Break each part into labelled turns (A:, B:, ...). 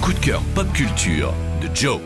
A: coup de cœur pop culture de Joe.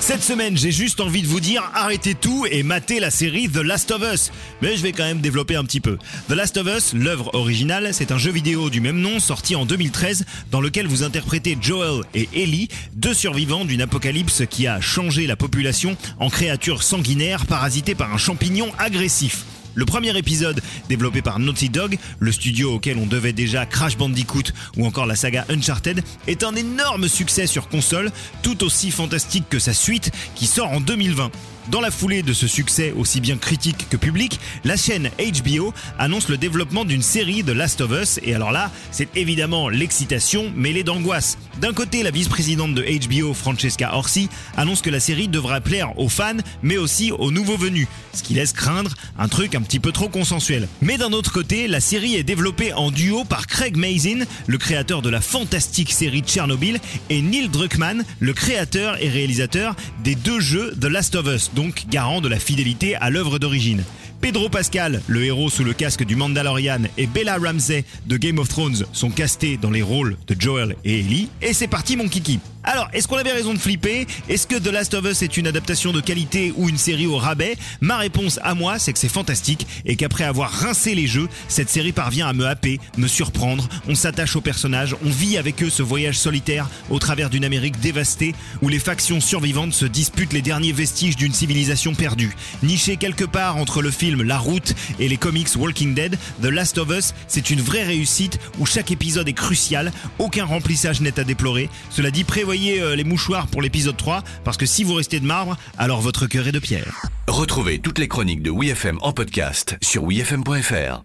B: Cette semaine, j'ai juste envie de vous dire arrêtez tout et matez la série The Last of Us. Mais je vais quand même développer un petit peu. The Last of Us, l'œuvre originale, c'est un jeu vidéo du même nom sorti en 2013 dans lequel vous interprétez Joel et Ellie, deux survivants d'une apocalypse qui a changé la population en créatures sanguinaires parasitées par un champignon agressif. Le premier épisode, développé par Naughty Dog, le studio auquel on devait déjà Crash Bandicoot ou encore la saga Uncharted, est un énorme succès sur console, tout aussi fantastique que sa suite qui sort en 2020. Dans la foulée de ce succès aussi bien critique que public, la chaîne HBO annonce le développement d'une série de Last of Us et alors là, c'est évidemment l'excitation mêlée d'angoisse. D'un côté, la vice-présidente de HBO, Francesca Orsi, annonce que la série devra plaire aux fans mais aussi aux nouveaux venus, ce qui laisse craindre un truc un petit peu trop consensuel. Mais d'un autre côté, la série est développée en duo par Craig Mazin, le créateur de la fantastique série Tchernobyl, et Neil Druckmann, le créateur et réalisateur des deux jeux The Last of Us donc garant de la fidélité à l'œuvre d'origine. Pedro Pascal, le héros sous le casque du Mandalorian, et Bella Ramsey de Game of Thrones sont castés dans les rôles de Joel et Ellie. Et c'est parti mon kiki. Alors, est-ce qu'on avait raison de flipper? Est-ce que The Last of Us est une adaptation de qualité ou une série au rabais? Ma réponse à moi, c'est que c'est fantastique et qu'après avoir rincé les jeux, cette série parvient à me happer, me surprendre. On s'attache aux personnages, on vit avec eux ce voyage solitaire au travers d'une Amérique dévastée où les factions survivantes se disputent les derniers vestiges d'une civilisation perdue. Niché quelque part entre le film la Route et les comics Walking Dead, The Last of Us, c'est une vraie réussite où chaque épisode est crucial, aucun remplissage n'est à déplorer. Cela dit, prévoyez euh, les mouchoirs pour l'épisode 3, parce que si vous restez de marbre, alors votre cœur est de pierre.
A: Retrouvez toutes les chroniques de WeFM en podcast sur WeFM.fr.